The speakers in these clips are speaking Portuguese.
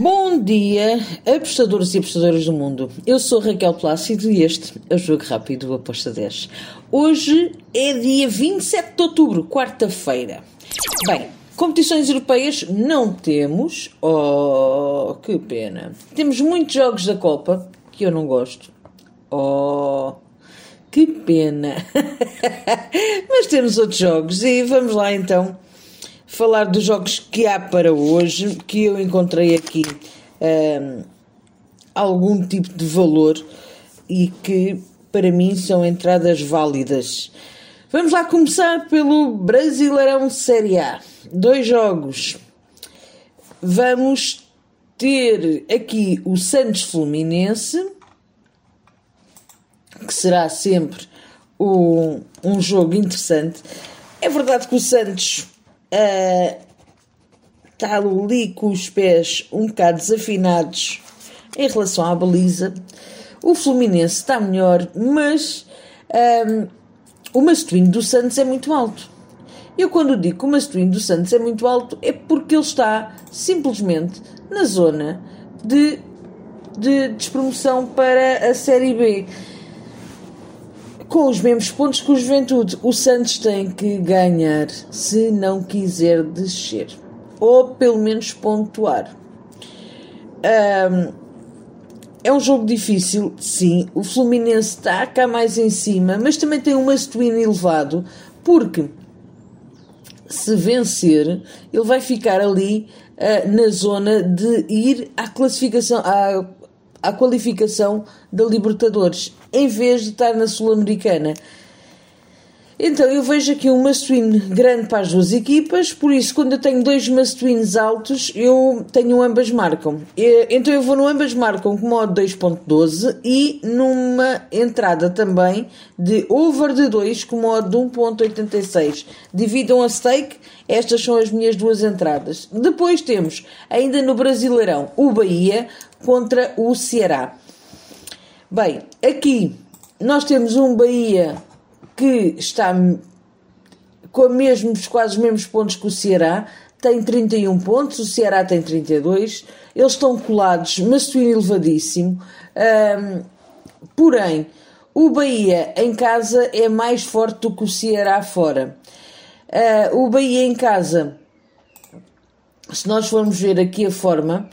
Bom dia, apostadores e apostadoras do mundo. Eu sou Raquel Plácido e este é o Jogo Rápido Aposta 10. Hoje é dia 27 de outubro, quarta-feira. Bem, competições europeias não temos. Oh, que pena. Temos muitos jogos da Copa que eu não gosto. Oh, que pena. Mas temos outros jogos e vamos lá então falar dos jogos que há para hoje, que eu encontrei aqui um, algum tipo de valor e que para mim são entradas válidas. Vamos lá começar pelo Brasileirão Série A. Dois jogos. Vamos ter aqui o Santos Fluminense, que será sempre um, um jogo interessante. É verdade que o Santos está uh, ali com os pés um bocado desafinados em relação à baliza. O Fluminense está melhor, mas um, o masculino do Santos é muito alto. Eu, quando digo que o masculino do Santos é muito alto, é porque ele está simplesmente na zona de, de despromoção para a Série B com os mesmos pontos que o Juventude. O Santos tem que ganhar se não quiser descer. Ou pelo menos pontuar. Um, é um jogo difícil, sim. O Fluminense está cá mais em cima, mas também tem um must-win elevado, porque se vencer, ele vai ficar ali uh, na zona de ir à classificação, à à qualificação da Libertadores, em vez de estar na Sul-Americana. Então eu vejo aqui um must-win grande para as duas equipas, por isso quando eu tenho dois must-wins altos, eu tenho ambas marcam. Então eu vou no ambas marcam com modo 2.12 e numa entrada também de over de 2 com modo de 1.86. Dividam a stake, estas são as minhas duas entradas. Depois temos, ainda no Brasileirão, o Bahia contra o Ceará. Bem, aqui nós temos um Bahia que está com mesmos, quase os mesmos pontos que o Ceará, tem 31 pontos, o Ceará tem 32, eles estão colados, mas elevadíssimo. Porém, o Bahia em casa é mais forte do que o Ceará fora. Uh, o Bahia em casa, se nós formos ver aqui a forma,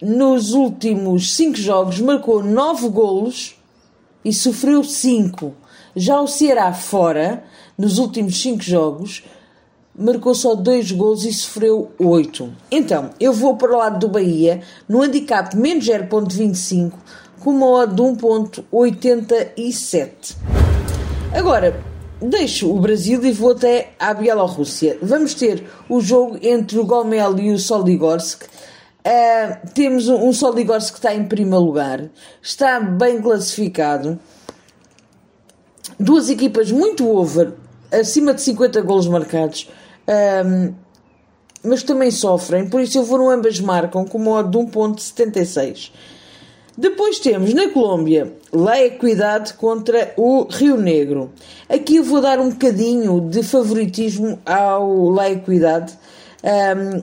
nos últimos 5 jogos marcou 9 golos e sofreu 5. Já o Ceará fora, nos últimos 5 jogos, marcou só 2 gols e sofreu 8. Então, eu vou para o lado do Bahia, no handicap menos 0.25, com uma odd de 1.87. Agora, deixo o Brasil e vou até à Bielorrússia. Vamos ter o jogo entre o Gomel e o Soligorsk. Uh, temos um, um Soligorsk que está em primeiro lugar, está bem classificado duas equipas muito over, acima de 50 golos marcados, um, mas também sofrem, por isso eu vou no ambas marcam com modo de 1.76. Depois temos na Colômbia La Equidade contra o Rio Negro. Aqui eu vou dar um bocadinho de favoritismo ao La Equidade. Um,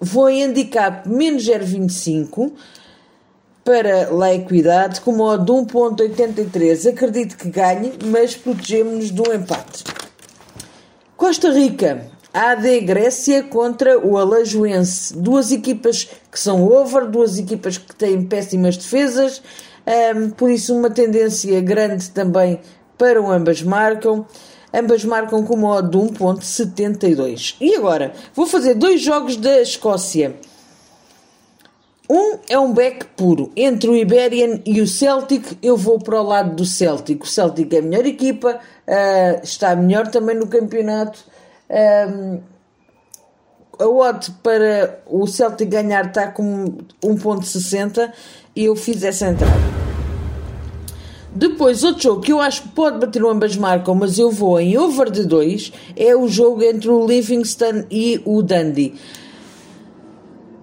vou indicar menos 0,25 para La Equidade com modo de 1.83. Acredito que ganhe, mas protegemos-nos do empate. Costa Rica, AD Grécia contra o Alajuense. Duas equipas que são over, duas equipas que têm péssimas defesas, um, por isso uma tendência grande também para o ambas marcam. Ambas marcam com modo de 1.72. E agora, vou fazer dois jogos da Escócia. Um é um back puro. Entre o Iberian e o Celtic, eu vou para o lado do Celtic. O Celtic é a melhor equipa, uh, está melhor também no campeonato. Um, a odd para o Celtic ganhar está com 1.60 e eu fiz essa entrada. Depois, outro jogo que eu acho que pode bater ambas marcam, mas eu vou em over de 2, é o jogo entre o Livingston e o Dundee.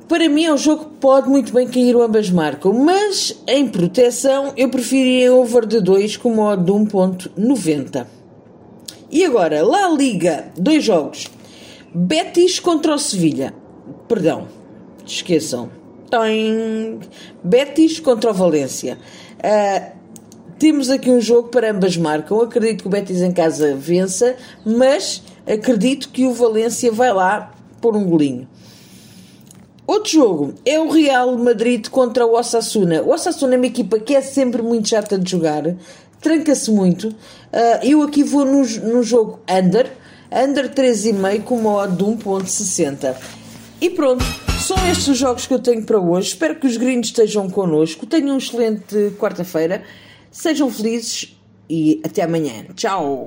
Para mim é um jogo que pode muito bem cair o ambas marcam, mas em proteção eu preferiria over de 2 com modo de 1.90. E agora, La Liga, dois jogos. Betis contra o Sevilha. Perdão. esqueçam. Tem Betis contra o Valência. Uh, temos aqui um jogo para ambas marcam. Acredito que o Betis em casa vença, mas acredito que o Valência vai lá por um golinho. Outro jogo é o Real Madrid contra o Osasuna. O Osasuna é uma equipa que é sempre muito chata de jogar, tranca-se muito. Uh, eu aqui vou no, no jogo under, under 3,5 com uma odd de 1.60. E pronto, são estes os jogos que eu tenho para hoje. Espero que os gringos estejam connosco. Tenham um excelente quarta-feira. Sejam felizes e até amanhã. Tchau!